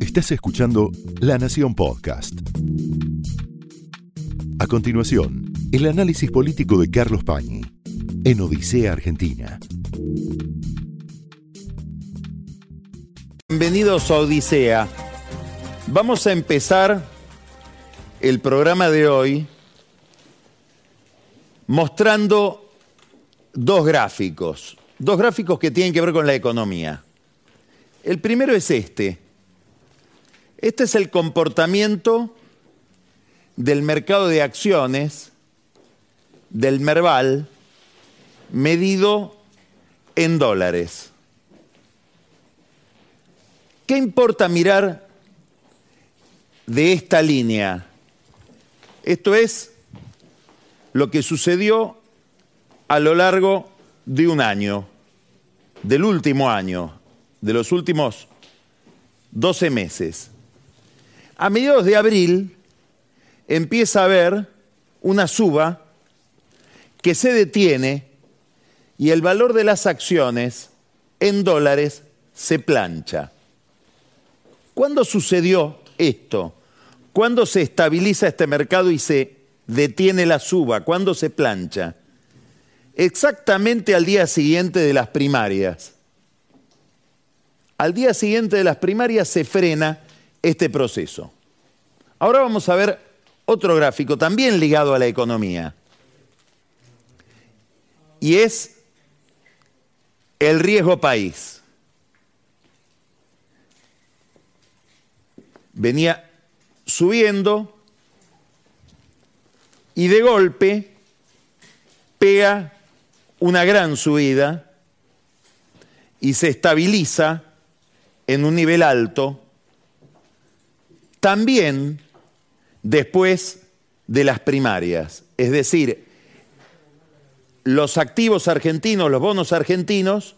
Estás escuchando La Nación Podcast. A continuación, el análisis político de Carlos Pañi en Odisea Argentina. Bienvenidos a Odisea. Vamos a empezar el programa de hoy mostrando dos gráficos, dos gráficos que tienen que ver con la economía. El primero es este. Este es el comportamiento del mercado de acciones, del Merval, medido en dólares. ¿Qué importa mirar de esta línea? Esto es lo que sucedió a lo largo de un año, del último año, de los últimos 12 meses. A mediados de abril empieza a haber una suba que se detiene y el valor de las acciones en dólares se plancha. ¿Cuándo sucedió esto? ¿Cuándo se estabiliza este mercado y se detiene la suba? ¿Cuándo se plancha? Exactamente al día siguiente de las primarias. Al día siguiente de las primarias se frena este proceso. Ahora vamos a ver otro gráfico también ligado a la economía. Y es el riesgo país. Venía subiendo y de golpe pega una gran subida y se estabiliza en un nivel alto, también después de las primarias. Es decir, los activos argentinos, los bonos argentinos,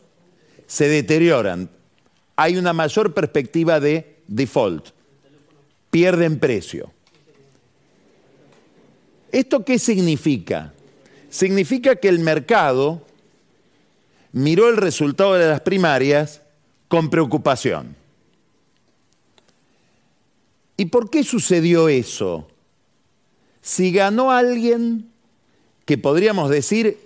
se deterioran. Hay una mayor perspectiva de default. Pierden precio. ¿Esto qué significa? Significa que el mercado miró el resultado de las primarias con preocupación. ¿Y por qué sucedió eso? Si ganó alguien que podríamos decir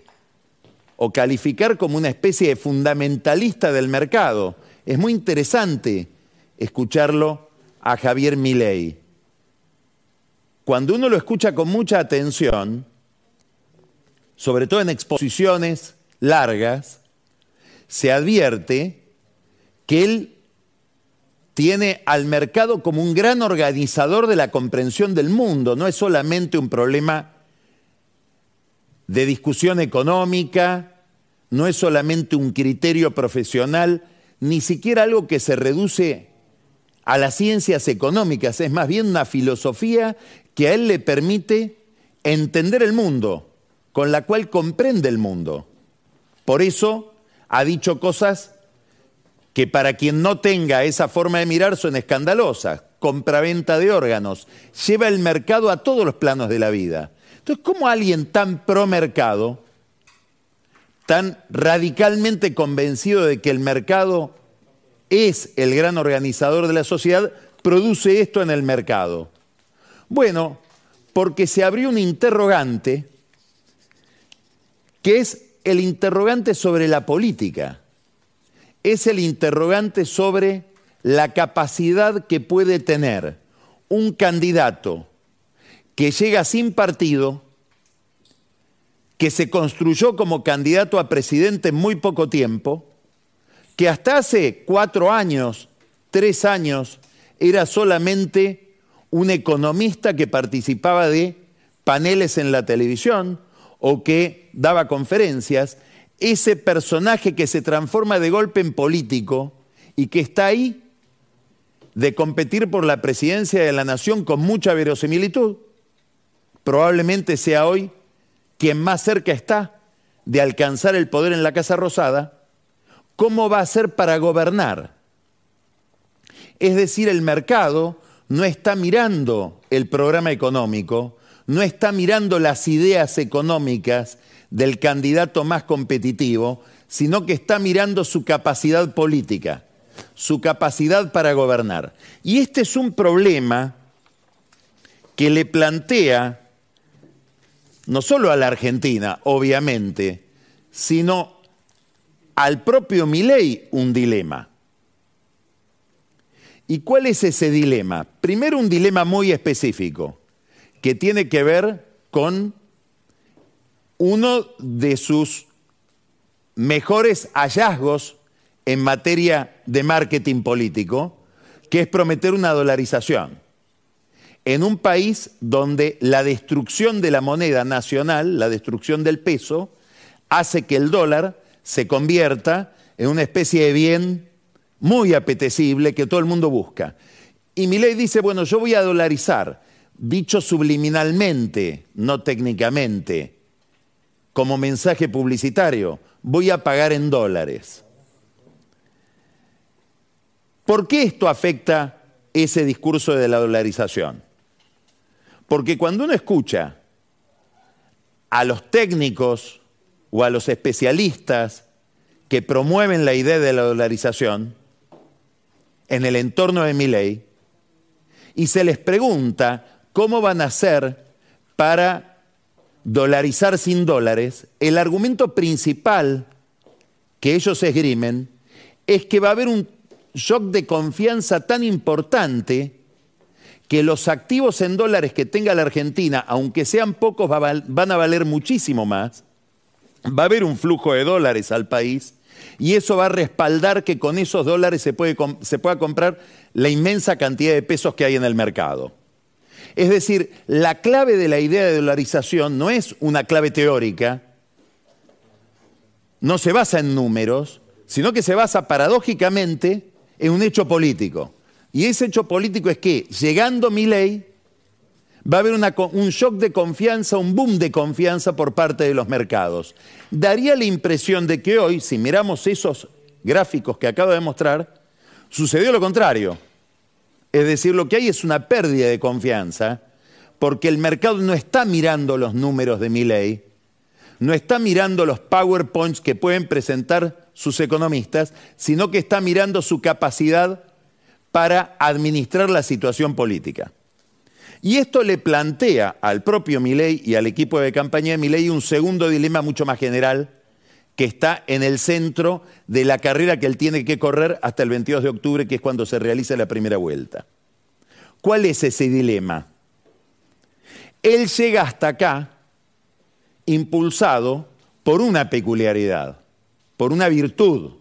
o calificar como una especie de fundamentalista del mercado, es muy interesante escucharlo a Javier Milei. Cuando uno lo escucha con mucha atención, sobre todo en exposiciones largas, se advierte que él tiene al mercado como un gran organizador de la comprensión del mundo, no es solamente un problema de discusión económica, no es solamente un criterio profesional, ni siquiera algo que se reduce a las ciencias económicas, es más bien una filosofía que a él le permite entender el mundo, con la cual comprende el mundo. Por eso ha dicho cosas que para quien no tenga esa forma de mirar son escandalosas. Compraventa de órganos, lleva el mercado a todos los planos de la vida. Entonces, ¿cómo alguien tan pro mercado, tan radicalmente convencido de que el mercado es el gran organizador de la sociedad, produce esto en el mercado? Bueno, porque se abrió un interrogante que es el interrogante sobre la política es el interrogante sobre la capacidad que puede tener un candidato que llega sin partido, que se construyó como candidato a presidente en muy poco tiempo, que hasta hace cuatro años, tres años, era solamente un economista que participaba de paneles en la televisión o que daba conferencias ese personaje que se transforma de golpe en político y que está ahí de competir por la presidencia de la nación con mucha verosimilitud, probablemente sea hoy quien más cerca está de alcanzar el poder en la Casa Rosada, ¿cómo va a ser para gobernar? Es decir, el mercado no está mirando el programa económico, no está mirando las ideas económicas del candidato más competitivo, sino que está mirando su capacidad política. su capacidad para gobernar. Y este es un problema que le plantea no solo a la Argentina, obviamente, sino al propio Milei un dilema. ¿Y cuál es ese dilema? Primero un dilema muy específico, que tiene que ver con uno de sus mejores hallazgos en materia de marketing político, que es prometer una dolarización. En un país donde la destrucción de la moneda nacional, la destrucción del peso, hace que el dólar se convierta en una especie de bien muy apetecible que todo el mundo busca. Y mi ley dice, bueno, yo voy a dolarizar, dicho subliminalmente, no técnicamente, como mensaje publicitario, voy a pagar en dólares. ¿Por qué esto afecta ese discurso de la dolarización? Porque cuando uno escucha a los técnicos o a los especialistas que promueven la idea de la dolarización en el entorno de mi ley y se les pregunta cómo van a hacer para dolarizar sin dólares, el argumento principal que ellos esgrimen es que va a haber un shock de confianza tan importante que los activos en dólares que tenga la Argentina, aunque sean pocos, van a valer muchísimo más, va a haber un flujo de dólares al país y eso va a respaldar que con esos dólares se, se pueda comprar la inmensa cantidad de pesos que hay en el mercado. Es decir, la clave de la idea de dolarización no es una clave teórica, no se basa en números, sino que se basa paradójicamente en un hecho político. Y ese hecho político es que, llegando mi ley, va a haber un shock de confianza, un boom de confianza por parte de los mercados. Daría la impresión de que hoy, si miramos esos gráficos que acabo de mostrar, sucedió lo contrario. Es decir, lo que hay es una pérdida de confianza porque el mercado no está mirando los números de mi ley, no está mirando los PowerPoints que pueden presentar sus economistas, sino que está mirando su capacidad para administrar la situación política. Y esto le plantea al propio Milei y al equipo de campaña de Milei un segundo dilema mucho más general que está en el centro de la carrera que él tiene que correr hasta el 22 de octubre, que es cuando se realiza la primera vuelta. ¿Cuál es ese dilema? Él llega hasta acá impulsado por una peculiaridad, por una virtud.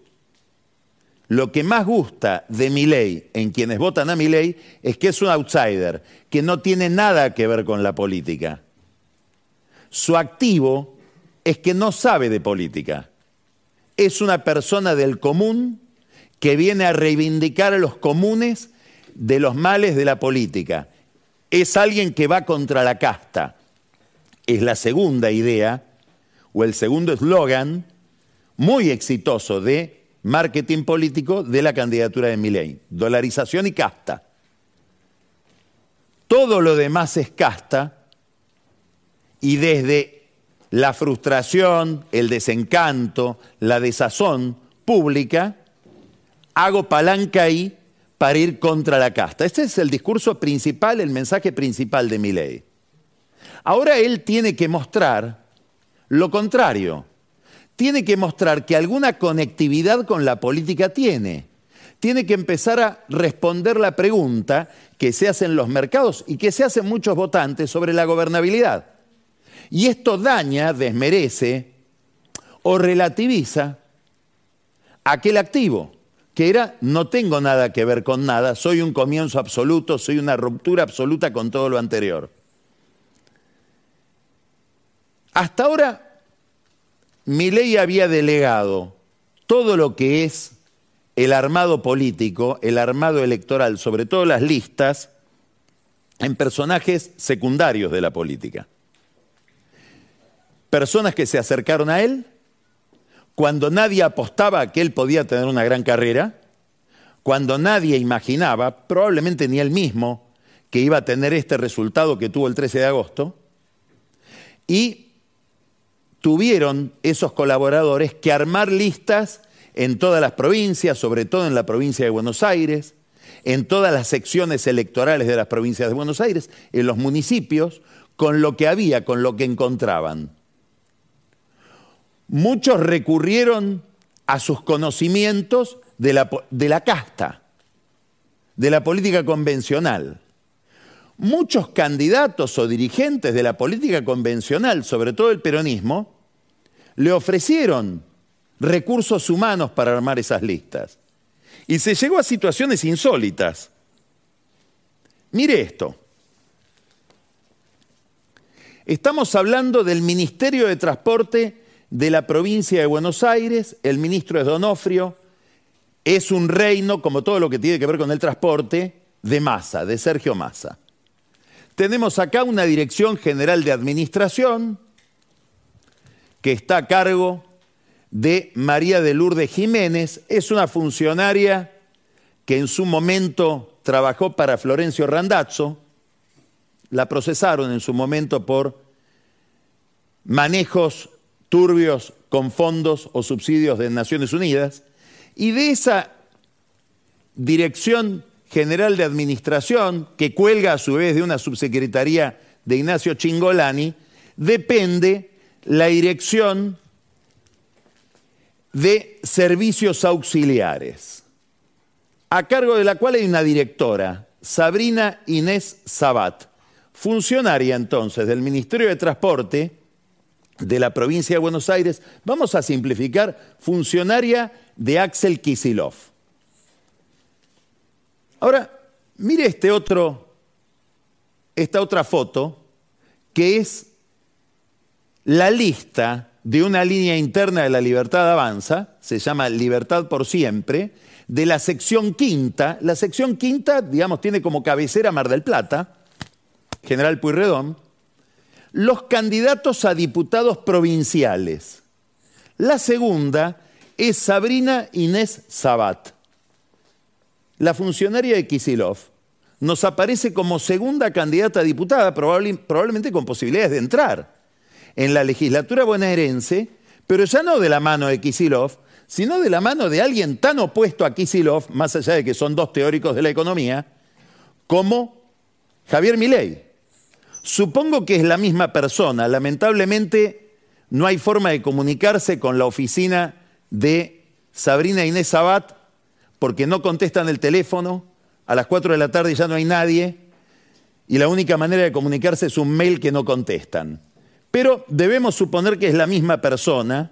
Lo que más gusta de mi ley en quienes votan a mi ley es que es un outsider, que no tiene nada que ver con la política. Su activo es que no sabe de política. Es una persona del común que viene a reivindicar a los comunes de los males de la política. Es alguien que va contra la casta. Es la segunda idea o el segundo eslogan muy exitoso de marketing político de la candidatura de Milei. Dolarización y casta. Todo lo demás es casta y desde la frustración, el desencanto, la desazón pública, hago palanca ahí para ir contra la casta. Este es el discurso principal, el mensaje principal de mi ley. Ahora él tiene que mostrar lo contrario. Tiene que mostrar que alguna conectividad con la política tiene. Tiene que empezar a responder la pregunta que se hace en los mercados y que se hacen muchos votantes sobre la gobernabilidad. Y esto daña, desmerece o relativiza aquel activo que era no tengo nada que ver con nada, soy un comienzo absoluto, soy una ruptura absoluta con todo lo anterior. Hasta ahora, mi ley había delegado todo lo que es el armado político, el armado electoral, sobre todo las listas, en personajes secundarios de la política. Personas que se acercaron a él, cuando nadie apostaba que él podía tener una gran carrera, cuando nadie imaginaba, probablemente ni él mismo, que iba a tener este resultado que tuvo el 13 de agosto, y tuvieron esos colaboradores que armar listas en todas las provincias, sobre todo en la provincia de Buenos Aires, en todas las secciones electorales de las provincias de Buenos Aires, en los municipios, con lo que había, con lo que encontraban. Muchos recurrieron a sus conocimientos de la, de la casta, de la política convencional. Muchos candidatos o dirigentes de la política convencional, sobre todo el peronismo, le ofrecieron recursos humanos para armar esas listas. Y se llegó a situaciones insólitas. Mire esto. Estamos hablando del Ministerio de Transporte de la provincia de Buenos Aires, el ministro es Donofrio, es un reino, como todo lo que tiene que ver con el transporte, de Massa, de Sergio Massa. Tenemos acá una Dirección General de Administración que está a cargo de María de Lourdes Jiménez, es una funcionaria que en su momento trabajó para Florencio Randazzo, la procesaron en su momento por manejos turbios con fondos o subsidios de Naciones Unidas, y de esa Dirección General de Administración, que cuelga a su vez de una subsecretaría de Ignacio Chingolani, depende la Dirección de Servicios Auxiliares, a cargo de la cual hay una directora, Sabrina Inés Sabat, funcionaria entonces del Ministerio de Transporte de la provincia de Buenos Aires, vamos a simplificar, funcionaria de Axel Kisilov. Ahora, mire este otro, esta otra foto, que es la lista de una línea interna de la Libertad Avanza, se llama Libertad por Siempre, de la sección quinta. La sección quinta, digamos, tiene como cabecera Mar del Plata, General Puyredón, los candidatos a diputados provinciales. La segunda es Sabrina Inés Sabat. La funcionaria de Kisilov nos aparece como segunda candidata a diputada, probablemente con posibilidades de entrar en la legislatura bonaerense, pero ya no de la mano de Kisilov, sino de la mano de alguien tan opuesto a Kisilov, más allá de que son dos teóricos de la economía, como Javier Milei. Supongo que es la misma persona. Lamentablemente no hay forma de comunicarse con la oficina de Sabrina Inés Sabat porque no contestan el teléfono. A las 4 de la tarde ya no hay nadie y la única manera de comunicarse es un mail que no contestan. Pero debemos suponer que es la misma persona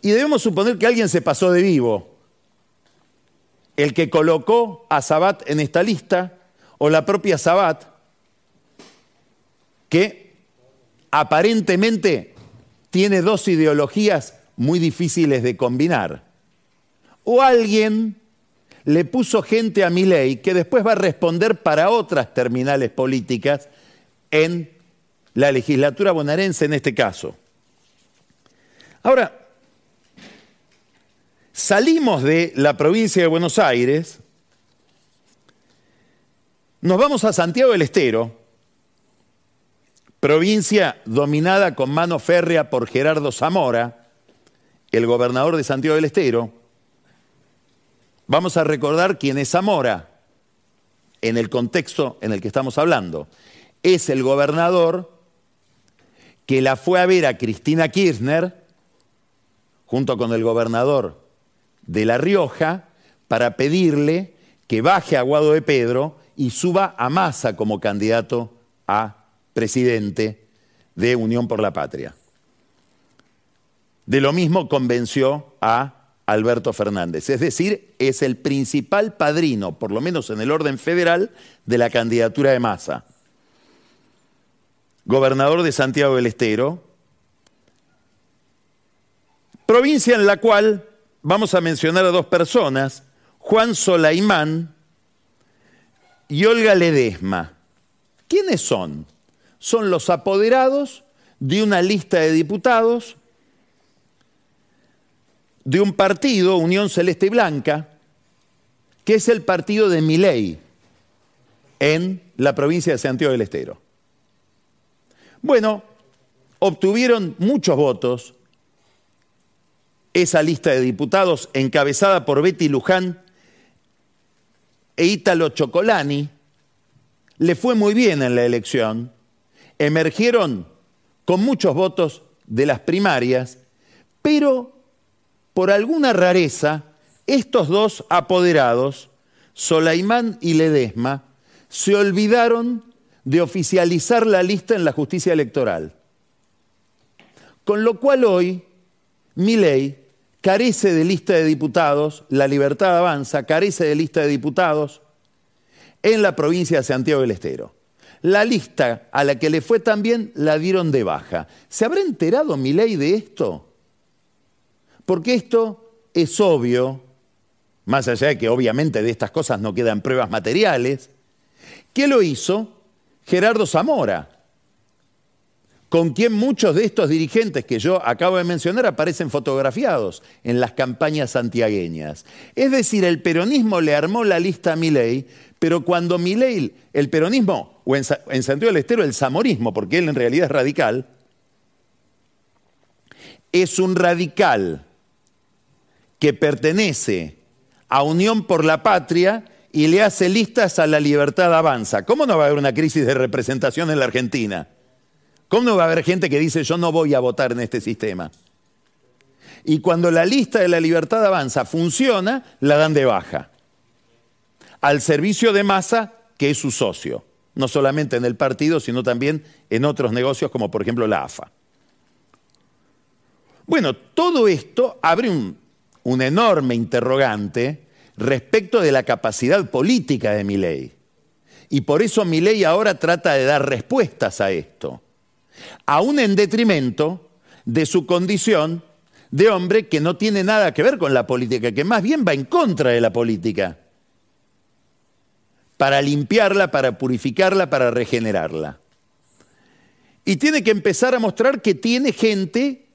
y debemos suponer que alguien se pasó de vivo. El que colocó a Sabat en esta lista o la propia Sabat que aparentemente tiene dos ideologías muy difíciles de combinar. O alguien le puso gente a mi ley que después va a responder para otras terminales políticas en la legislatura bonaerense en este caso. Ahora, salimos de la provincia de Buenos Aires, nos vamos a Santiago del Estero, provincia dominada con mano férrea por Gerardo Zamora, el gobernador de Santiago del Estero, vamos a recordar quién es Zamora en el contexto en el que estamos hablando. Es el gobernador que la fue a ver a Cristina Kirchner, junto con el gobernador de La Rioja, para pedirle que baje a Guado de Pedro y suba a Massa como candidato a presidente de Unión por la Patria. De lo mismo convenció a Alberto Fernández, es decir, es el principal padrino, por lo menos en el orden federal, de la candidatura de Massa. Gobernador de Santiago del Estero, provincia en la cual vamos a mencionar a dos personas, Juan Solaimán y Olga Ledesma. ¿Quiénes son? Son los apoderados de una lista de diputados de un partido, Unión Celeste y Blanca, que es el partido de Miley en la provincia de Santiago del Estero. Bueno, obtuvieron muchos votos esa lista de diputados encabezada por Betty Luján e Ítalo Chocolani, le fue muy bien en la elección, emergieron con muchos votos de las primarias, pero por alguna rareza, estos dos apoderados, Solaimán y Ledesma, se olvidaron de oficializar la lista en la justicia electoral. Con lo cual hoy, mi ley carece de lista de diputados, la libertad avanza, carece de lista de diputados en la provincia de Santiago del Estero. La lista a la que le fue tan bien la dieron de baja. ¿Se habrá enterado mi ley de esto? Porque esto es obvio, más allá de que obviamente de estas cosas no quedan pruebas materiales, ¿qué lo hizo Gerardo Zamora, con quien muchos de estos dirigentes que yo acabo de mencionar aparecen fotografiados en las campañas santiagueñas. Es decir, el peronismo le armó la lista a Milei, pero cuando Milei, el peronismo, o en, Santiago del Estero el zamorismo, porque él en realidad es radical, es un radical que pertenece a Unión por la Patria y le hace listas a la libertad avanza. ¿Cómo no va a haber una crisis de representación en la Argentina? ¿Cómo no va a haber gente que dice yo no voy a votar en este sistema? Y cuando la lista de la libertad avanza funciona, la dan de baja. Al servicio de masa, que es su socio. No solamente en el partido, sino también en otros negocios, como por ejemplo la AFA. Bueno, todo esto abre un, enorme interrogante respecto de la capacidad política de mi ley. Y por eso mi ley ahora trata de dar respuestas a esto aún en detrimento de su condición de hombre que no tiene nada que ver con la política, que más bien va en contra de la política, para limpiarla, para purificarla, para regenerarla. Y tiene que empezar a mostrar que tiene gente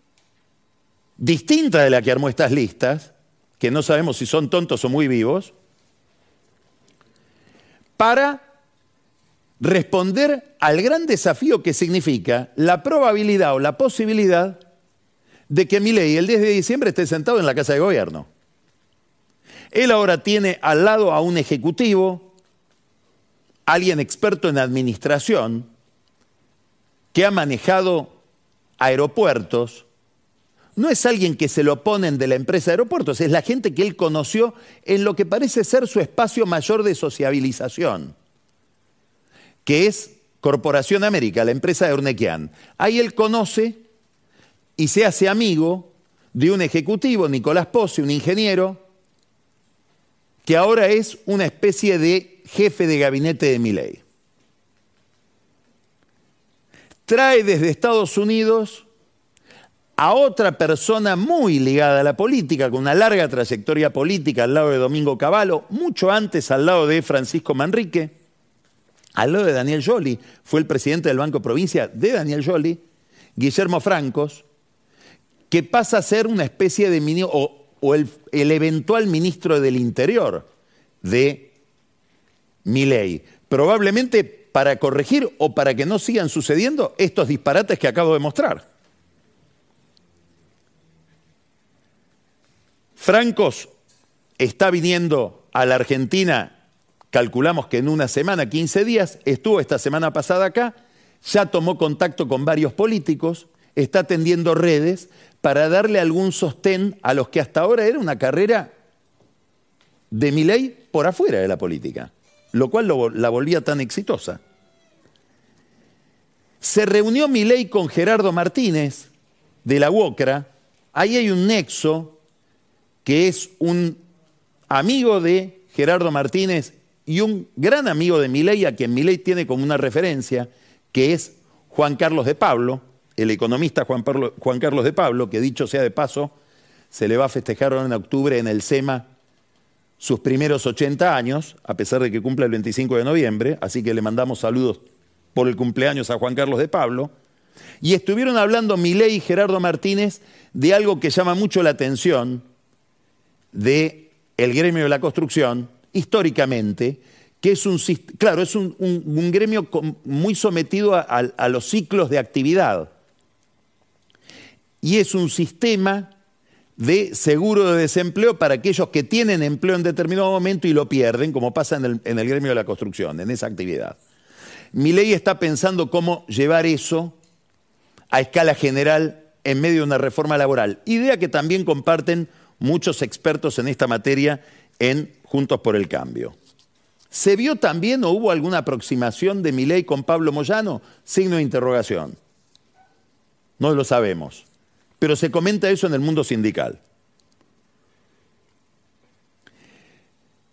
distinta de la que armó estas listas, que no sabemos si son tontos o muy vivos, para responder al gran desafío que significa la probabilidad o la posibilidad de que Milei el 10 de diciembre esté sentado en la Casa de Gobierno. Él ahora tiene al lado a un ejecutivo, alguien experto en administración, que ha manejado aeropuertos, no es alguien que se lo ponen de la empresa de aeropuertos, es la gente que él conoció en lo que parece ser su espacio mayor de sociabilización que es Corporación América, la empresa de Urnequian. Ahí él conoce y se hace amigo de un ejecutivo, Nicolás Pozzi, un ingeniero, que ahora es una especie de jefe de gabinete de Miley. Trae desde Estados Unidos a otra persona muy ligada a la política, con una larga trayectoria política al lado de Domingo Cavallo, mucho antes al lado de Francisco Manrique, al lado de Daniel Joly, fue el presidente del Banco Provincia de Daniel Joly, Guillermo Francos, que pasa a ser una especie de ministro, o, el, eventual ministro del Interior de Miley. Probablemente para corregir o para que no sigan sucediendo estos disparates que acabo de mostrar. Francos está viniendo a la Argentina calculamos que en una semana, 15 días, estuvo esta semana pasada acá, ya tomó contacto con varios políticos, está tendiendo redes para darle algún sostén a los que hasta ahora era una carrera de mi ley por afuera de la política, lo cual la volvía tan exitosa. Se reunió mi ley con Gerardo Martínez de la UOCRA, ahí hay un nexo que es un amigo de Gerardo Martínez y un gran amigo de Milei, a quien Milei tiene como una referencia, que es Juan Carlos de Pablo, el economista Juan, Juan Carlos de Pablo, que dicho sea de paso, se le va a festejar en octubre en el SEMA sus primeros 80 años, a pesar de que cumple el 25 de noviembre, así que le mandamos saludos por el cumpleaños a Juan Carlos de Pablo. Y estuvieron hablando Milei y Gerardo Martínez de algo que llama mucho la atención de el gremio de la construcción, históricamente, que es un, claro, es un, gremio muy sometido a, a los ciclos de actividad. Y es un sistema de seguro de desempleo para aquellos que tienen empleo en determinado momento y lo pierden, como pasa en el, en el gremio de la construcción, en esa actividad. Mi ley está pensando cómo llevar eso a escala general en medio de una reforma laboral, idea que también comparten muchos expertos en esta materia en Juntos por el Cambio. ¿Se vio también o hubo alguna aproximación de mi ley con Pablo Moyano? Signo de interrogación. No lo sabemos, pero se comenta eso en el mundo sindical.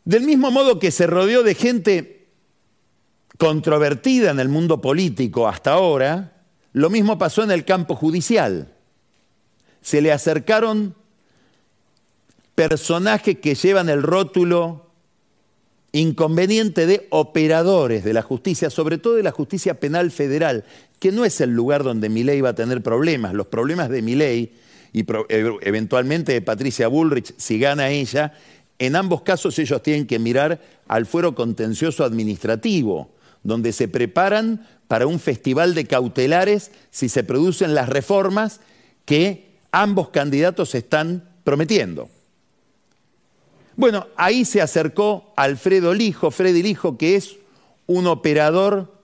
Del mismo modo que se rodeó de gente controvertida en el mundo político hasta ahora, lo mismo pasó en el campo judicial. Se le acercaron personajes que llevan el rótulo inconveniente de operadores de la justicia, sobre todo de la justicia penal federal, que no es el lugar donde Milei va a tener problemas. Los problemas de Milei y e, eventualmente de Patricia Bullrich, si gana ella, en ambos casos ellos tienen que mirar al fuero contencioso administrativo, donde se preparan para un festival de cautelares si se producen las reformas que ambos candidatos están prometiendo. Bueno, ahí se acercó Alfredo Lijo, Freddy Lijo, que es un operador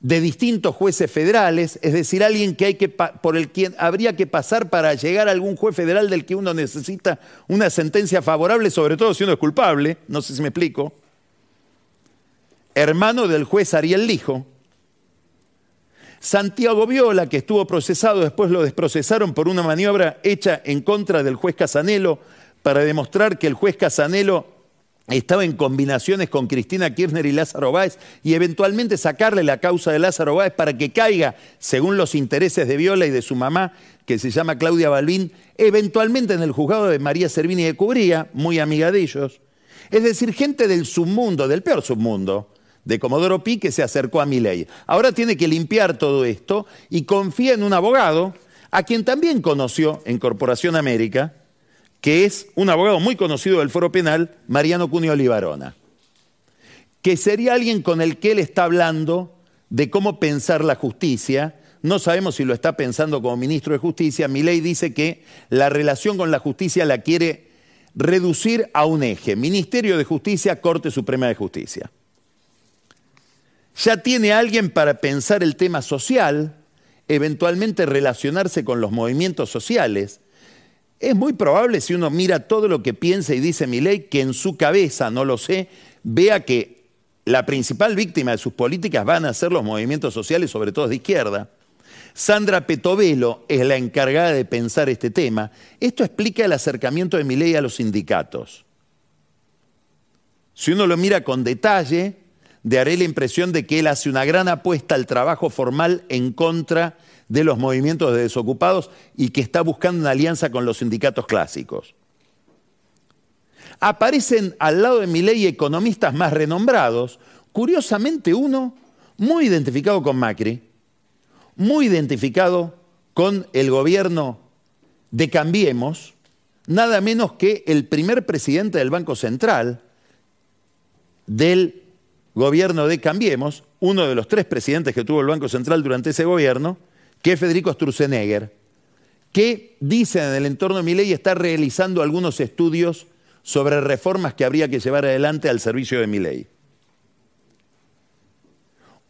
de distintos jueces federales, es decir, alguien que hay que, por el quien habría que pasar para llegar a algún juez federal del que uno necesita una sentencia favorable, sobre todo si uno es culpable, no sé si me explico. Hermano del juez Ariel Lijo. Santiago Viola, que estuvo procesado, después lo desprocesaron por una maniobra hecha en contra del juez Casanelo para demostrar que el juez Casanelo estaba en combinaciones con Cristina Kirchner y Lázaro Báez y eventualmente sacarle la causa de Lázaro Báez para que caiga, según los intereses de Viola y de su mamá, que se llama Claudia Balbín, eventualmente en el juzgado de María Servini de Cubría, muy amiga de ellos. Es decir, gente del submundo, del peor submundo, de Comodoro Pi, que se acercó a mi ley. Ahora tiene que limpiar todo esto y confía en un abogado, a quien también conoció en Corporación América, que es un abogado muy conocido del foro penal, Mariano Cunio Olivarona, que sería alguien con el que él está hablando de cómo pensar la justicia. No sabemos si lo está pensando como ministro de Justicia. Mi ley dice que la relación con la justicia la quiere reducir a un eje, Ministerio de Justicia, Corte Suprema de Justicia. Ya tiene alguien para pensar el tema social, eventualmente relacionarse con los movimientos sociales, es muy probable si uno mira todo lo que piensa y dice mi ley, que en su cabeza, no lo sé, vea que la principal víctima de sus políticas van a ser los movimientos sociales, sobre todo de izquierda. Sandra Petovelo es la encargada de pensar este tema. Esto explica el acercamiento de mi ley a los sindicatos. Si uno lo mira con detalle, daré la impresión de que él hace una gran apuesta al trabajo formal en contra de los movimientos de desocupados y que está buscando una alianza con los sindicatos clásicos. Aparecen al lado de mi ley economistas más renombrados, curiosamente uno muy identificado con Macri, muy identificado con el gobierno de Cambiemos, nada menos que el primer presidente del Banco Central del gobierno de Cambiemos, uno de los tres presidentes que tuvo el Banco Central durante ese gobierno, que Federico Sturzenegger, que dice en el entorno de mi ley está realizando algunos estudios sobre reformas que habría que llevar adelante al servicio de mi ley.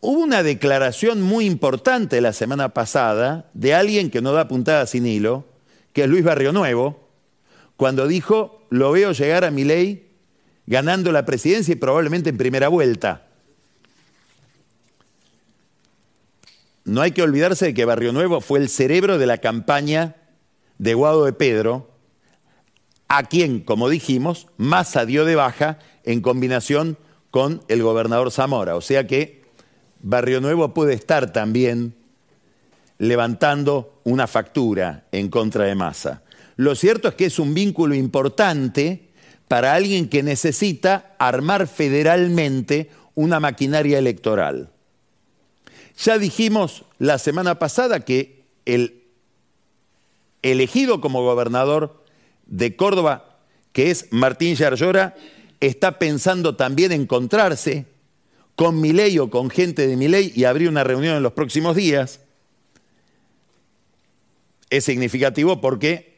Hubo una declaración muy importante la semana pasada de alguien que no da puntada sin hilo, que es Luis Barrio Nuevo, cuando dijo, lo veo llegar a mi ley ganando la presidencia y probablemente en primera vuelta. No hay que olvidarse de que Barrio Nuevo fue el cerebro de la campaña de Guado de Pedro, a quien, como dijimos, Massa dio de baja en combinación con el gobernador Zamora. O sea que Barrio Nuevo puede estar también levantando una factura en contra de Massa. Lo cierto es que es un vínculo importante para alguien que necesita armar federalmente una maquinaria electoral. Ya dijimos la semana pasada que el elegido como gobernador de Córdoba, que es Martín Yarlora, está pensando también encontrarse con Milei o con gente de Milei y abrir una reunión en los próximos días. Es significativo porque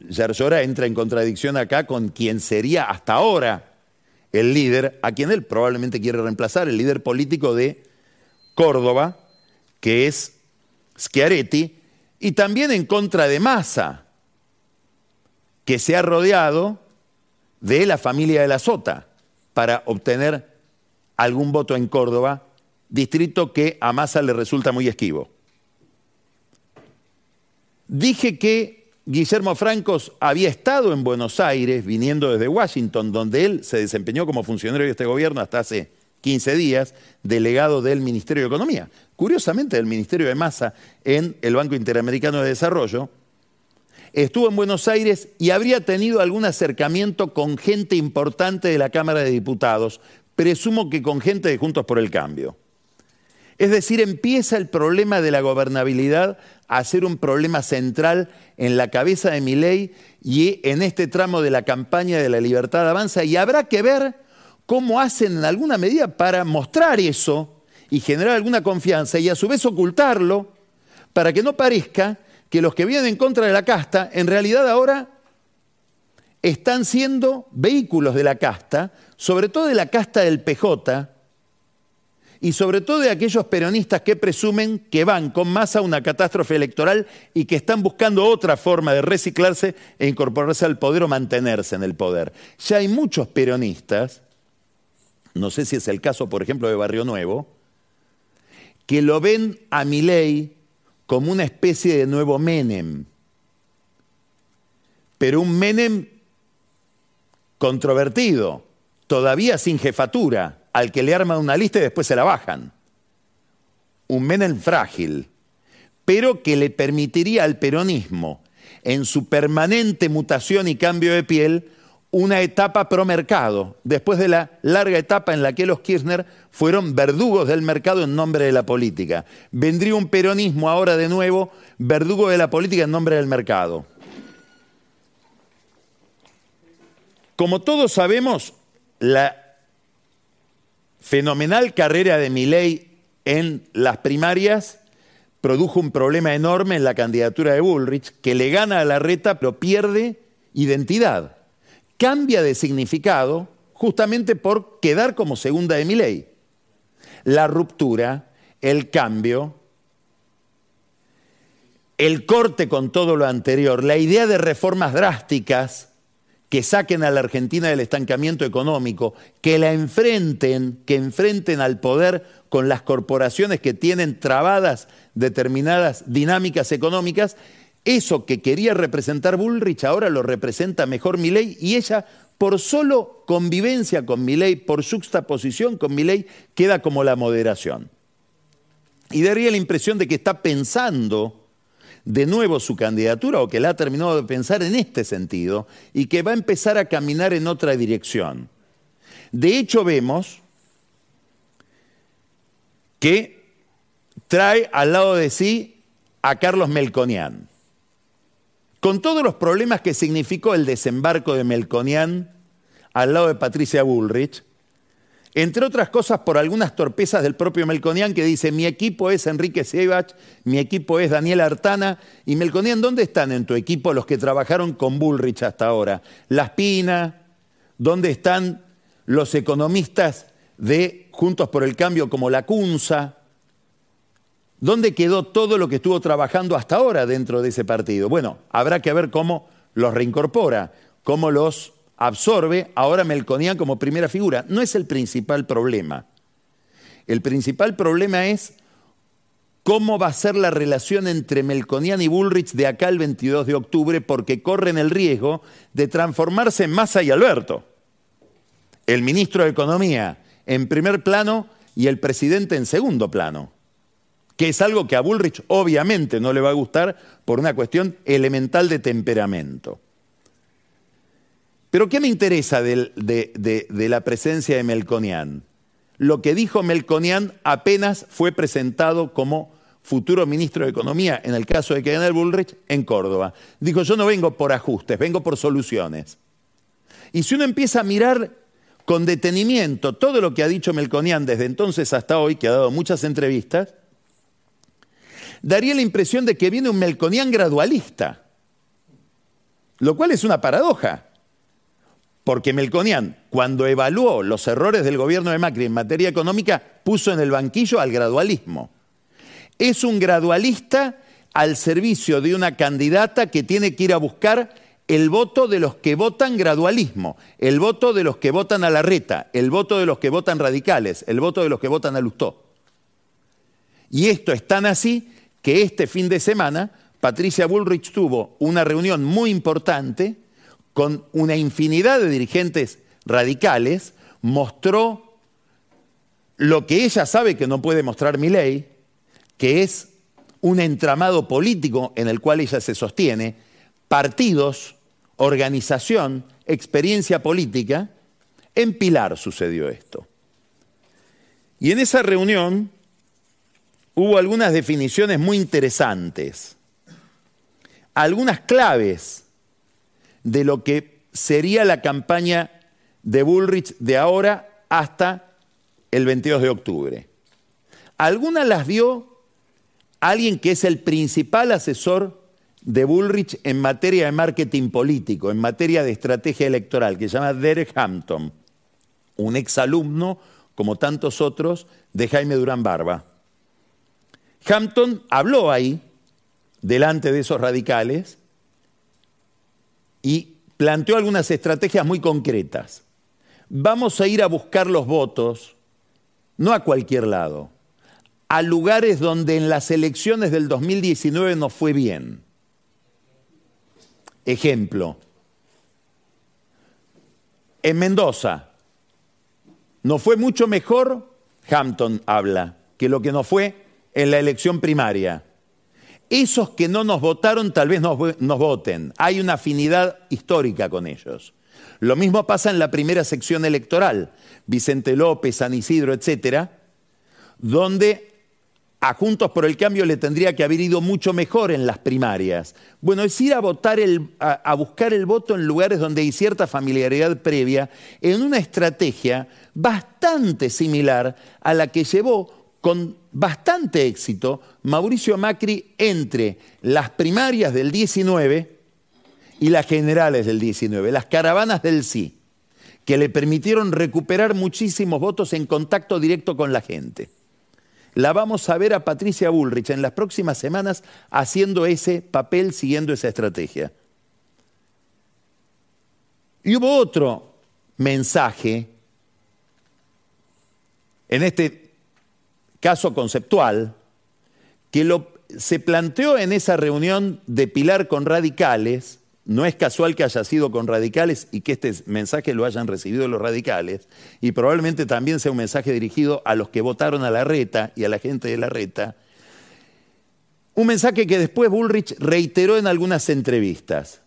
Yersora entra en contradicción acá con quien sería hasta ahora el líder, a quien él probablemente quiere reemplazar, el líder político de Córdoba, que es Schiaretti, y también en contra de Massa, que se ha rodeado de la familia de la Sota para obtener algún voto en Córdoba, distrito que a Massa le resulta muy esquivo. Dije que Guillermo Francos había estado en Buenos Aires, viniendo desde Washington, donde él se desempeñó como funcionario de este gobierno hasta hace 15 días, delegado del Ministerio de Economía. Curiosamente, del Ministerio de Massa en el Banco Interamericano de Desarrollo. Estuvo en Buenos Aires y habría tenido algún acercamiento con gente importante de la Cámara de Diputados, presumo que con gente de Juntos por el Cambio. Es decir, empieza el problema de la gobernabilidad a ser un problema central en la cabeza de mi ley y en este tramo de la campaña de la libertad avanza y habrá que ver cómo hacen en alguna medida para mostrar eso y generar alguna confianza y a su vez ocultarlo para que no parezca que los que vienen en contra de la casta en realidad ahora están siendo vehículos de la casta, sobre todo de la casta del PJ, y sobre todo de aquellos peronistas que presumen que van con masa a una catástrofe electoral y que están buscando otra forma de reciclarse e incorporarse al poder o mantenerse en el poder. Ya hay muchos peronistas, no sé si es el caso, por ejemplo, de Barrio Nuevo, que lo ven a Milei como una especie de nuevo Menem, pero un Menem controvertido, todavía sin jefatura, al que le arman una lista y después se la bajan. Un Menem frágil, pero que le permitiría al peronismo, en su permanente mutación y cambio de piel, una etapa pro mercado, después de la larga etapa en la que los Kirchner fueron verdugos del mercado en nombre de la política. Vendría un peronismo ahora de nuevo, verdugo de la política en nombre del mercado. Como todos sabemos, la fenomenal carrera de Milei en las primarias produjo un problema enorme en la candidatura de Bullrich, que le gana a la reta pero pierde identidad. Cambia de significado justamente por quedar como segunda de Milei. La ruptura, el cambio, el corte con todo lo anterior, la idea de reformas drásticas que saquen a la Argentina del estancamiento económico, que la enfrenten, que enfrenten al poder con las corporaciones que tienen trabadas determinadas dinámicas económicas, eso que quería representar Bullrich ahora lo representa mejor Milei y ella por solo convivencia con Milei, por juxtaposición con Milei, queda como la moderación. Y daría la impresión de que está pensando de nuevo su candidatura o que la ha terminado de pensar en este sentido y que va a empezar a caminar en otra dirección. De hecho, vemos que trae al lado de sí a Carlos Melconian. Con todos los problemas que significó el desembarco de Melconian al lado de Patricia Bullrich, entre otras cosas por algunas torpezas del propio Melconian que dice, mi equipo es Enrique Sebach, mi equipo es Daniel Artana, y Melconian, ¿dónde están en tu equipo los que trabajaron con Bullrich hasta ahora? Las Pina, ¿dónde están los economistas de Juntos por el Cambio como la CUNSA? ¿Dónde quedó todo lo que estuvo trabajando hasta ahora dentro de ese partido? Bueno, habrá que ver cómo los reincorpora, cómo los absorbe ahora Melconian como primera figura. No es el principal problema. El principal problema es cómo va a ser la relación entre Melconian y Bullrich de acá al 22 de octubre, porque corren el riesgo de transformarse en Massa y Alberto. El ministro de Economía en primer plano y el presidente en segundo plano, que es algo que a Bullrich obviamente no le va a gustar por una cuestión elemental de temperamento. Pero ¿qué me interesa de, la presencia de Melconian? Lo que dijo Melconian apenas fue presentado como futuro ministro de Economía, en el caso de que gane Bullrich, en Córdoba. Dijo, yo no vengo por ajustes, vengo por soluciones. Y si uno empieza a mirar con detenimiento todo lo que ha dicho Melconian desde entonces hasta hoy, que ha dado muchas entrevistas, daría la impresión de que viene un Melconian gradualista Lo cual es una paradoja, porque Melconian, cuando evaluó los errores del gobierno de Macri en materia económica, puso en el banquillo al gradualismo. Es un gradualista al servicio de una candidata que tiene que ir a buscar el voto de los que votan gradualismo, el voto de los que votan a la reta, el voto de los que votan radicales, el voto de los que votan a Lustó. Y esto es tan así que este fin de semana Patricia Bullrich tuvo una reunión muy importante con una infinidad de dirigentes radicales, mostró lo que ella sabe que no puede mostrar mi ley, que es un entramado político en el cual ella se sostiene, partidos, organización, experiencia política, en Pilar sucedió esto. Y en esa reunión hubo algunas definiciones muy interesantes, algunas claves de lo que sería la campaña de Bullrich de ahora hasta el 22 de octubre. Algunas las dio alguien que es el principal asesor de Bullrich en materia de marketing político, en materia de estrategia electoral, que se llama Derek Hampton, un exalumno, como tantos otros, de Jaime Durán Barba. Hampton habló ahí, delante de esos radicales, y planteó algunas estrategias muy concretas. Vamos a ir a buscar los votos, no a cualquier lado, a lugares donde en las elecciones del 2019 nos fue bien. Ejemplo, en Mendoza, ¿no fue mucho mejor? Hampton habla, que lo que no fue en la elección primaria. Esos que no nos votaron tal vez nos, voten. Hay una afinidad histórica con ellos. Lo mismo pasa en la primera sección electoral, Vicente López, San Isidro, etcétera, donde a Juntos por el Cambio le tendría que haber ido mucho mejor en las primarias. Bueno, es ir a, votar a buscar el voto en lugares donde hay cierta familiaridad previa, en una estrategia bastante similar a la que llevó con bastante éxito Mauricio Macri entre las primarias del 19 y las generales del 19, las caravanas del sí, que le permitieron recuperar muchísimos votos en contacto directo con la gente. La vamos a ver a Patricia Bullrich en las próximas semanas haciendo ese papel, siguiendo esa estrategia. Y hubo otro mensaje en este caso conceptual, que se planteó en esa reunión de Pilar con radicales, no es casual que haya sido con radicales y que este mensaje lo hayan recibido los radicales, y probablemente también sea un mensaje dirigido a los que votaron a la reta y a la gente de la reta, un mensaje que después Bullrich reiteró en algunas entrevistas.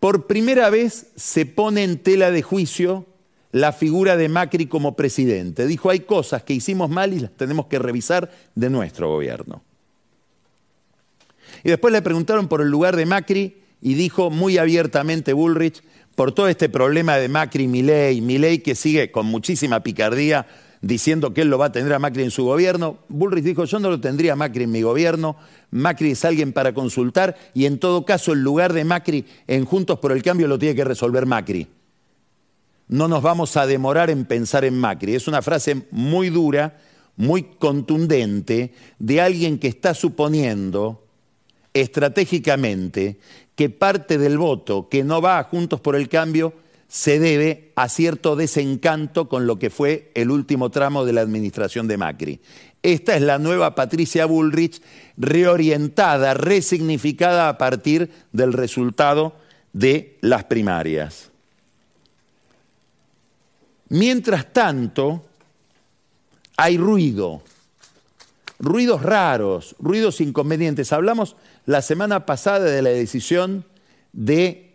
Por primera vez se pone en tela de juicio la figura de Macri como presidente. Dijo, hay cosas que hicimos mal y las tenemos que revisar de nuestro gobierno. Y después le preguntaron por el lugar de Macri y dijo muy abiertamente Bullrich, por todo este problema de Macri, Milei, Milei que sigue con muchísima picardía diciendo que él lo va a tener a Macri en su gobierno, Bullrich dijo, yo no lo tendría a Macri en mi gobierno, Macri es alguien para consultar y en todo caso el lugar de Macri en Juntos por el Cambio lo tiene que resolver Macri no nos vamos a demorar en pensar en Macri. Es una frase muy dura, muy contundente, de alguien que está suponiendo estratégicamente que parte del voto que no va a Juntos por el Cambio se debe a cierto desencanto con lo que fue el último tramo de la administración de Macri. Esta es la nueva Patricia Bullrich reorientada, resignificada a partir del resultado de las primarias. Mientras tanto, hay ruido, ruidos raros, ruidos inconvenientes. Hablamos la semana pasada de la decisión de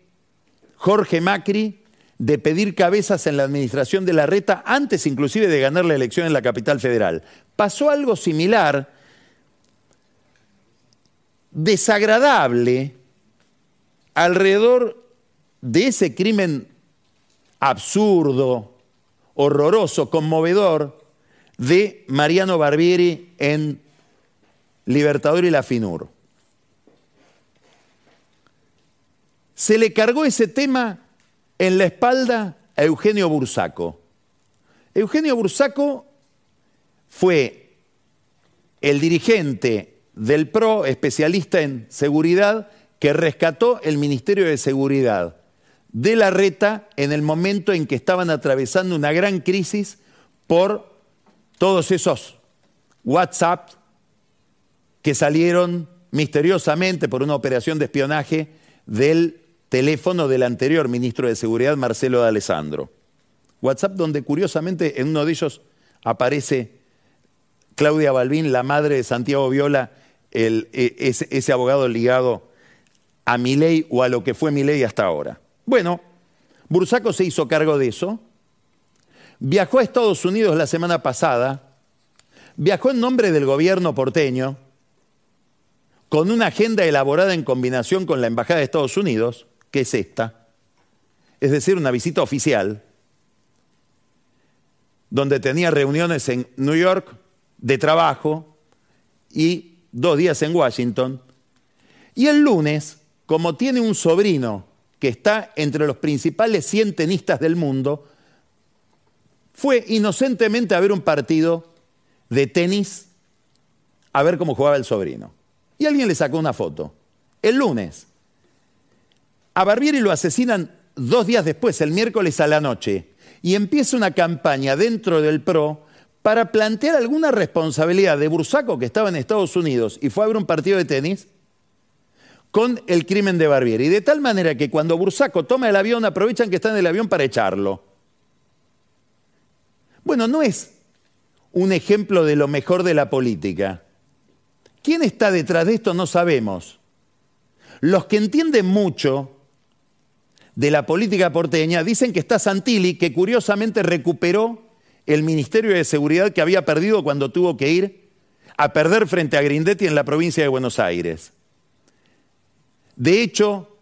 Jorge Macri de pedir cabezas en la administración de la reta antes inclusive de ganar la elección en la capital federal. Pasó algo similar, desagradable, alrededor de ese crimen absurdo, horroroso, conmovedor de Mariano Barbieri en Libertador y la Finur. se le cargó ese tema en la espalda a Eugenio Bursaco. Eugenio Bursaco fue el dirigente del PRO, especialista en seguridad, que rescató el Ministerio de Seguridad de la reta en el momento en que estaban atravesando una gran crisis por todos esos WhatsApp que salieron misteriosamente por una operación de espionaje del teléfono del anterior ministro de Seguridad, Marcelo de Alessandro. WhatsApp donde curiosamente en uno de ellos aparece Claudia Balbín, la madre de Santiago Viola, e, ese, ese, abogado ligado a Milei o a lo que fue Milei hasta ahora. Bueno, Bursaco se hizo cargo de eso, viajó a Estados Unidos la semana pasada, viajó en nombre del gobierno porteño, con una agenda elaborada en combinación con la Embajada de Estados Unidos, que es esta, es decir, una visita oficial, donde tenía reuniones en New York de trabajo y dos días en Washington. Y el lunes, como tiene un sobrino que está entre los principales 100 tenistas del mundo, fue inocentemente a ver un partido de tenis a ver cómo jugaba el sobrino. Y alguien le sacó una foto. El lunes. A Barbieri lo asesinan dos días después, el miércoles a la noche. Y empieza una campaña dentro del PRO para plantear alguna responsabilidad de Bursaco, que estaba en Estados Unidos y fue a ver un partido de tenis, con el crimen de Barbieri. De tal manera que cuando Bursaco toma el avión, aprovechan que está en el avión para echarlo. Bueno, no es un ejemplo de lo mejor de la política. ¿Quién está detrás de esto? No sabemos. Los que entienden mucho de la política porteña dicen que está Santilli, que curiosamente recuperó el Ministerio de Seguridad que había perdido cuando tuvo que ir a perder frente a Grindetti en la provincia de Buenos Aires. De hecho,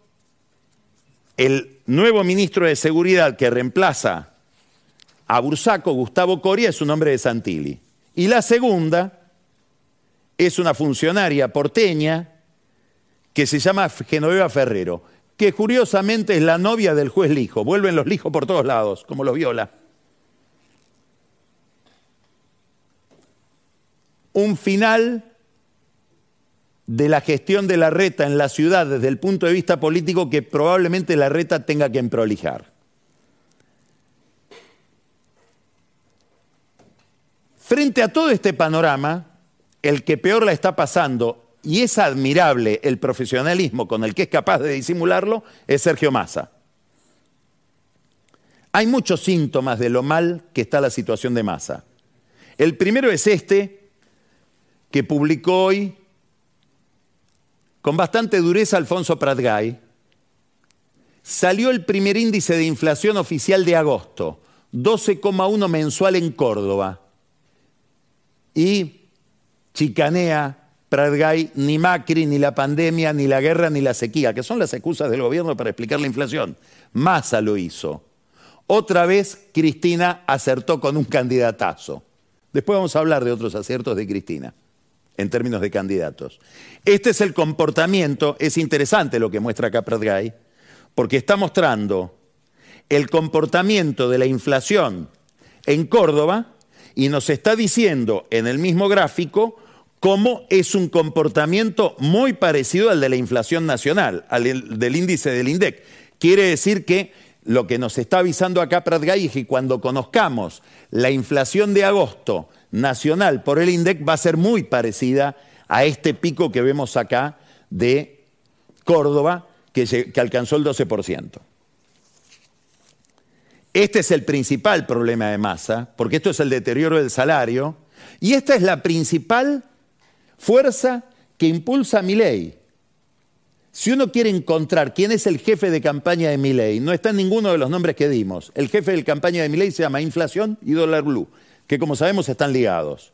el nuevo ministro de Seguridad que reemplaza a Bursaco, Gustavo Coria, es un hombre de Santilli. Y la segunda es una funcionaria porteña que se llama Genoveva Ferrero, que curiosamente es la novia del juez Lijo. Vuelven los Lijos por todos lados, como los viola. Un final de la gestión de la reta en la ciudad desde el punto de vista político que probablemente la reta tenga que emprolijar. Frente a todo este panorama, el que peor la está pasando, y es admirable el profesionalismo con el que es capaz de disimularlo, es Sergio Massa. Hay muchos síntomas de lo mal que está la situación de Massa. El primero es este, que publicó hoy con bastante dureza Alfonso Pratgay. Salió el primer índice de inflación oficial de agosto, 12,1 mensual en Córdoba. Y chicanea Pratgay ni Macri, ni la pandemia, ni la guerra, ni la sequía, que son las excusas del gobierno para explicar la inflación. Massa lo hizo. Otra vez Cristina acertó con un candidatazo. Después vamos a hablar de otros aciertos de Cristina en términos de candidatos. Este es el comportamiento, es interesante lo que muestra acá Pratgay, porque está mostrando el comportamiento de la inflación en Córdoba y nos está diciendo en el mismo gráfico cómo es un comportamiento muy parecido al de la inflación nacional, al del índice del INDEC. Quiere decir que lo que nos está avisando acá Pratgay es que cuando conozcamos la inflación de agosto nacional por el INDEC va a ser muy parecida a este pico que vemos acá de Córdoba, que, alcanzó el 12%. Este es el principal problema de masa, porque esto es el deterioro del salario, y esta es la principal fuerza que impulsa a ley. Si uno quiere encontrar quién es el jefe de campaña de ley, no está en ninguno de los nombres que dimos. El jefe de campaña de ley se llama inflación y dólar blue, que como sabemos están ligados.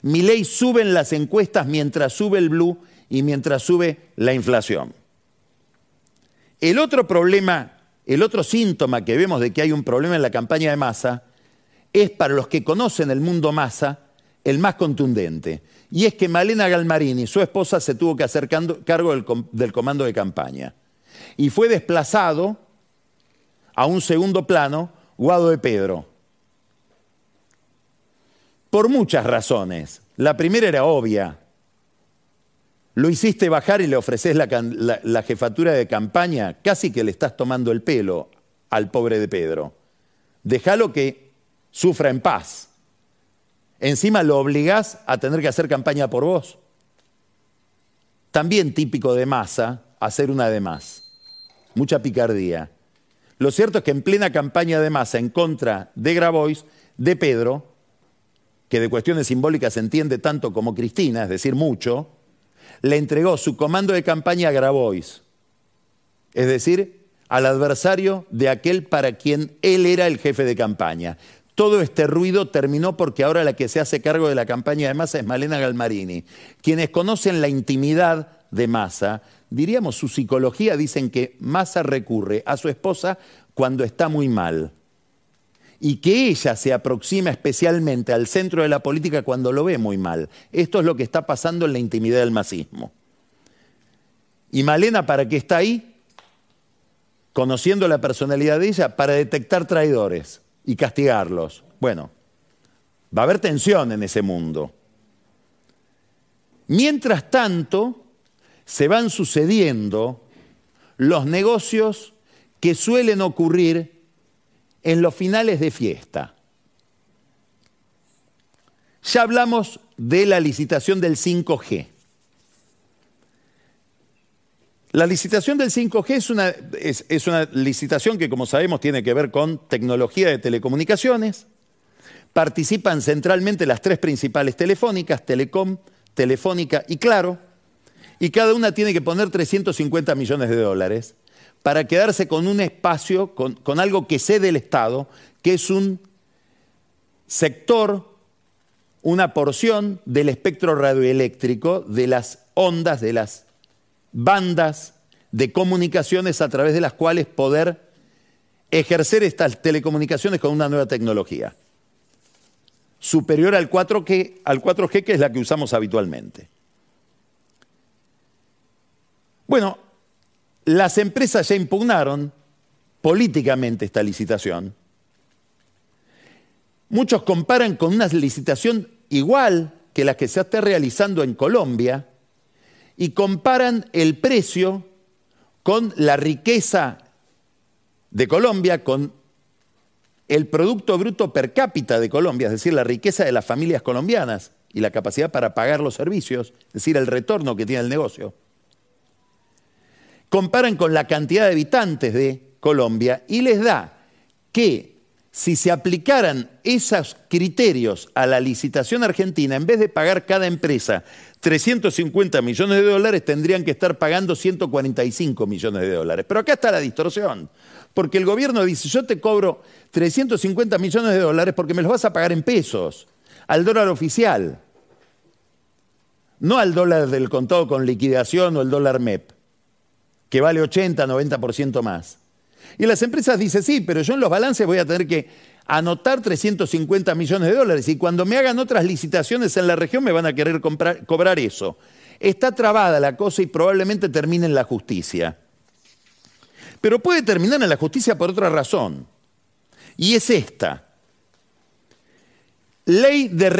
ley sube en las encuestas mientras sube el blue y mientras sube la inflación. El otro problema el otro síntoma que vemos de que hay un problema en la campaña de masa es para los que conocen el mundo masa el más contundente. Y es que Malena Galmarini, su esposa, se tuvo que hacer cargo del, comando de campaña. y fue desplazado a un segundo plano Guado de Pedro. Por muchas razones. La primera era obvia. Lo hiciste bajar y le ofreces la, jefatura de campaña, casi que le estás tomando el pelo al pobre de Pedro. Déjalo que sufra en paz. Encima lo obligás a tener que hacer campaña por vos. También típico de masa, hacer una de más. Mucha picardía. Lo cierto es que en plena campaña de masa en contra de Grabois, de Pedro, que de cuestiones simbólicas se entiende tanto como Cristina, es decir, mucho, le entregó su comando de campaña a Grabois, es decir, al adversario de aquel para quien él era el jefe de campaña. Todo este ruido terminó porque ahora la que se hace cargo de la campaña de Massa es Malena Galmarini. Quienes conocen la intimidad de Massa, diríamos su psicología, dicen que Massa recurre a su esposa cuando está muy mal y que ella se aproxima especialmente al centro de la política cuando lo ve muy mal. Esto es lo que está pasando en la intimidad del masismo. ¿Y Malena para qué está ahí? Conociendo la personalidad de ella, para detectar traidores y castigarlos. Bueno, va a haber tensión en ese mundo. Mientras tanto, se van sucediendo los negocios que suelen ocurrir en los finales de fiesta. Ya hablamos de la licitación del 5G. La licitación del 5G es una, licitación que, como sabemos, tiene que ver con tecnología de telecomunicaciones. Participan centralmente las tres principales telefónicas, Telecom, Telefónica y Claro, y cada una tiene que poner 350 millones de dólares para quedarse con un espacio, con, algo que cede el Estado, que es un sector, una porción del espectro radioeléctrico, de las ondas, de las bandas de comunicaciones a través de las cuales poder ejercer estas telecomunicaciones con una nueva tecnología, superior al 4G, al 4G que es la que usamos habitualmente. Bueno, las empresas ya impugnaron políticamente esta licitación. Muchos comparan con una licitación igual que la que se está realizando en Colombia y comparan el precio con la riqueza de Colombia, con el Producto Bruto per cápita de Colombia, es decir, la riqueza de las familias colombianas y la capacidad para pagar los servicios, es decir, el retorno que tiene el negocio comparan con la cantidad de habitantes de Colombia y les da que si se aplicaran esos criterios a la licitación argentina, en vez de pagar cada empresa 350 millones de dólares, tendrían que estar pagando 145 millones de dólares. Pero acá está la distorsión, porque el gobierno dice, yo te cobro 350 millones de dólares porque me los vas a pagar en pesos, al dólar oficial, no al dólar del contado con liquidación o el dólar MEP que vale 80, 90% más. Y las empresas dicen, sí, pero yo en los balances voy a tener que anotar 350 millones de dólares y cuando me hagan otras licitaciones en la región me van a querer cobrar eso. Está trabada la cosa y probablemente termine en la justicia. Pero puede terminar en la justicia por otra razón. Y es esta. Ley, de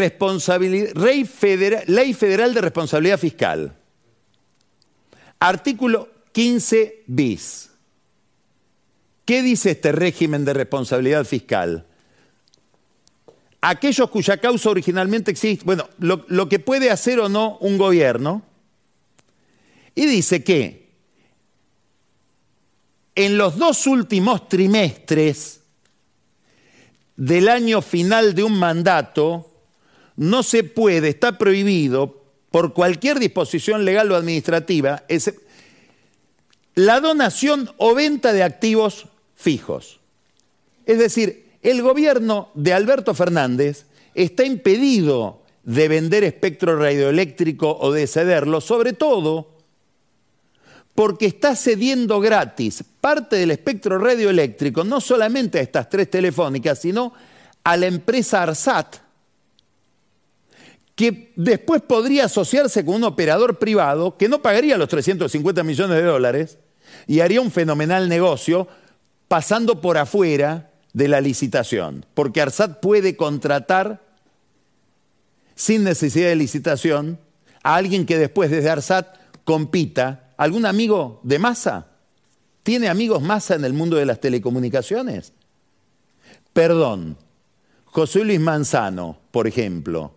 ley, federal, ley federal de responsabilidad fiscal. Artículo 15 bis. ¿Qué dice este régimen de responsabilidad fiscal? Aquellos cuya causa originalmente existe, bueno, lo, que puede hacer o no un gobierno, y dice que en los dos últimos trimestres del año final de un mandato, no se puede, está prohibido por cualquier disposición legal o administrativa, la donación o venta de activos fijos. Es decir, el gobierno de Alberto Fernández está impedido de vender espectro radioeléctrico o de cederlo, sobre todo porque está cediendo gratis parte del espectro radioeléctrico, no solamente a estas tres telefónicas, sino a la empresa ARSAT, que después podría asociarse con un operador privado que no pagaría los 350 millones de dólares y haría un fenomenal negocio pasando por afuera de la licitación, porque Arsat puede contratar sin necesidad de licitación a alguien que después desde Arsat compita. ¿Algún amigo de masa? ¿Tiene amigos masa en el mundo de las telecomunicaciones? Perdón, José Luis Manzano, por ejemplo,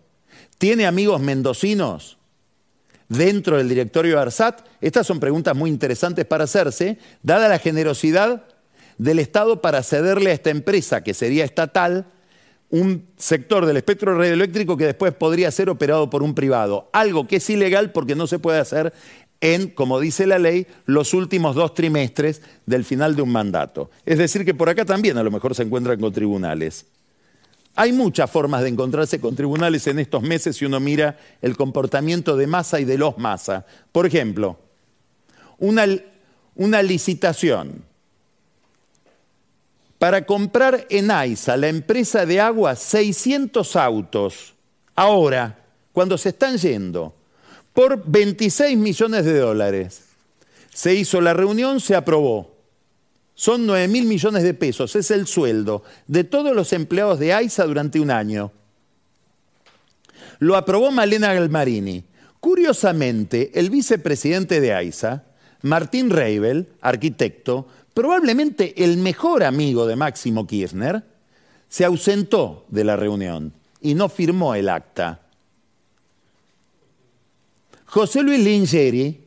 ¿tiene amigos mendocinos dentro del directorio de ARSAT? Estas son preguntas muy interesantes para hacerse, dada la generosidad del Estado para cederle a esta empresa, que sería estatal, un sector del espectro radioeléctrico que después podría ser operado por un privado. Algo que es ilegal porque no se puede hacer en, como dice la ley, los últimos dos trimestres del final de un mandato. Es decir, que por acá también a lo mejor se encuentran con tribunales. Hay muchas formas de encontrarse con tribunales en estos meses si uno mira el comportamiento de masa y de los masa. Por ejemplo, una, una licitación para comprar en AISA, la empresa de agua, 600 autos, ahora, cuando se están yendo, por 26 millones de dólares. Se hizo la reunión, se aprobó. Son 9 mil millones de pesos, es el sueldo de todos los empleados de AISA durante un año. Lo aprobó Malena Galmarini. Curiosamente, el vicepresidente de AISA, Martín Reibel, arquitecto, probablemente el mejor amigo de Máximo Kirchner, se ausentó de la reunión y no firmó el acta. José Luis Lingeri,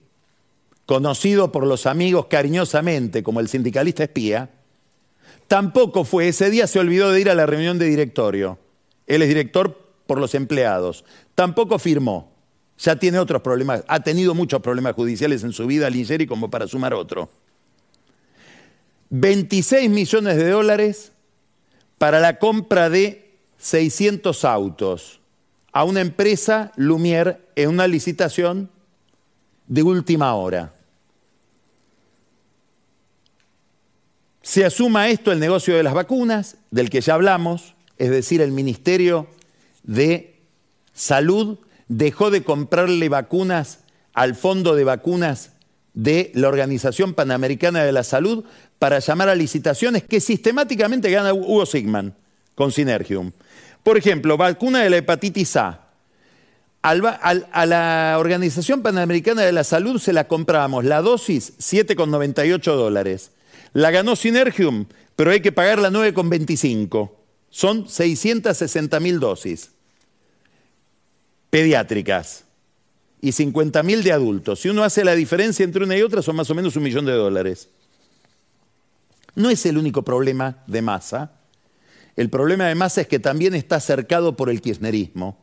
conocido por los amigos cariñosamente como el sindicalista espía, tampoco fue, ese día se olvidó de ir a la reunión de directorio. Él es director por los empleados. Tampoco firmó. Ya tiene otros problemas, ha tenido muchos problemas judiciales en su vida Lingeri como para sumar otro. 26 millones de dólares para la compra de 600 autos a una empresa Lumière en una licitación de última hora. Se asuma esto el negocio de las vacunas, del que ya hablamos, es decir, el Ministerio de Salud dejó de comprarle vacunas al Fondo de Vacunas de la Organización Panamericana de la Salud para llamar a licitaciones que sistemáticamente gana Hugo Sigman con Synergium. Por ejemplo, vacuna de la hepatitis A. a la Organización Panamericana de la Salud se la compramos, la dosis 7,98 dólares. La ganó Synergium, pero hay que pagarla 9,25. Son 660 mil dosis pediátricas y 50 mil de adultos. Si uno hace la diferencia entre una y otra, son más o menos un millón de dólares. No es el único problema de masa. El problema de masa es que también está cercado por el kirchnerismo.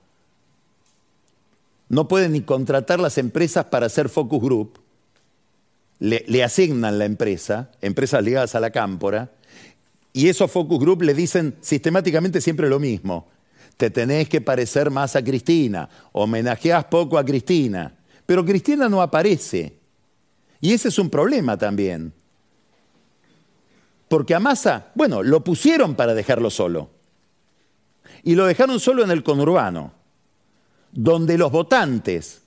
No pueden ni contratar las empresas para hacer focus group le, asignan la empresa, empresas ligadas a la cámpora, y esos focus group le dicen sistemáticamente siempre lo mismo. Te tenés que parecer más a Cristina, homenajeás poco a Cristina, pero Cristina no aparece. Y ese es un problema también. Porque a Massa, bueno, lo pusieron para dejarlo solo. Y lo dejaron solo en el conurbano, donde los votantes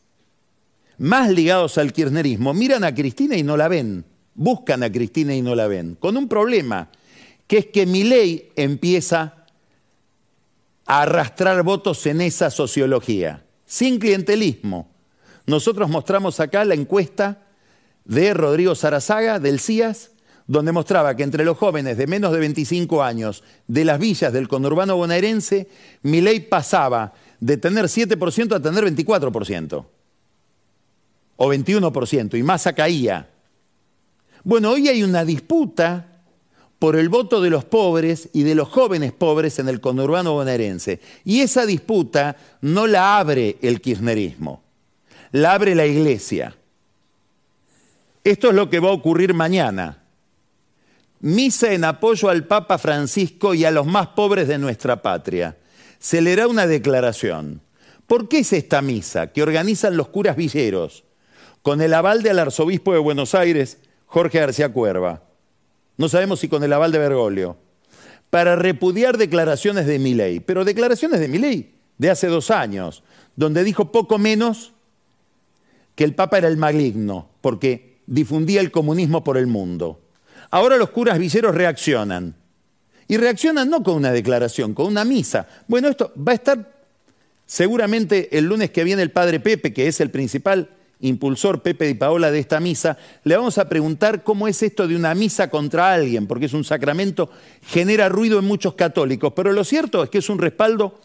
más ligados al kirchnerismo. Miran a Cristina y no la ven, buscan a Cristina y no la ven, con un problema, que es que mi ley empieza a arrastrar votos en esa sociología, sin clientelismo. Nosotros mostramos acá la encuesta de Rodrigo Sarazaga del CIAS, donde mostraba que entre los jóvenes de menos de 25 años de las villas del conurbano bonaerense, mi ley pasaba de tener 7% a tener 24% o 21%, y Massa caía. Bueno, hoy hay una disputa por el voto de los pobres y de los jóvenes pobres en el conurbano bonaerense. Y esa disputa no la abre el kirchnerismo, la abre la iglesia. Esto es lo que va a ocurrir mañana. Misa en apoyo al Papa Francisco y a los más pobres de nuestra patria. Se leerá una declaración. ¿Por qué es esta misa que organizan los curas villeros? Con el aval del arzobispo de Buenos Aires, Jorge García Cuerva. No sabemos si con el aval de Bergoglio. Para repudiar declaraciones de Milei, pero declaraciones de Milei de hace dos años, donde dijo poco menos que el Papa era el maligno, porque difundía el comunismo por el mundo. Ahora los curas villeros reaccionan. Y reaccionan no con una declaración, con una misa. Bueno, esto va a estar seguramente el lunes que viene el padre Pepe, que es el principal impulsor Pepe y Paola de esta misa, le vamos a preguntar cómo es esto de una misa contra alguien, porque es un sacramento, genera ruido en muchos católicos, pero lo cierto es que es un respaldo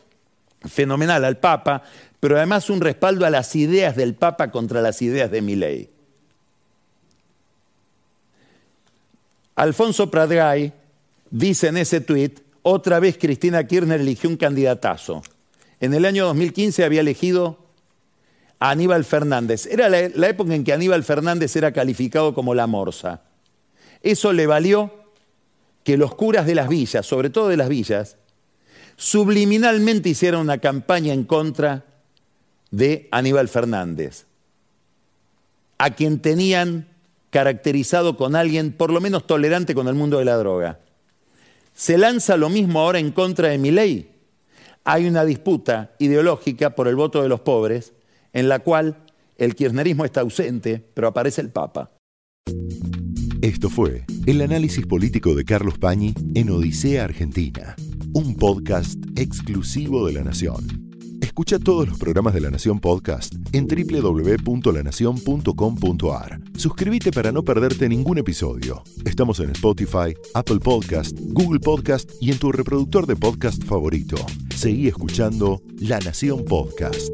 fenomenal al Papa, pero además un respaldo a las ideas del Papa contra las ideas de Milei. Alfonso Pradgay dice en ese tuit, otra vez Cristina Kirchner eligió un candidatazo. En el año 2015 había elegido Aníbal Fernández. Era la, época en que Aníbal Fernández era calificado como la morsa. Eso le valió que los curas de las villas, sobre todo de las villas, subliminalmente hicieron una campaña en contra de Aníbal Fernández, a quien tenían caracterizado con alguien por lo menos tolerante con el mundo de la droga. Se lanza lo mismo ahora en contra de mi ley. Hay una disputa ideológica por el voto de los pobres en la cual el kirchnerismo está ausente, pero aparece el Papa. Esto fue el análisis político de Carlos Pañi en Odisea Argentina, un podcast exclusivo de La Nación. Escucha todos los programas de La Nación Podcast en www.lanacion.com.ar. Suscríbete para no perderte ningún episodio. Estamos en Spotify, Apple Podcast, Google Podcast y en tu reproductor de podcast favorito. Seguí escuchando La Nación Podcast.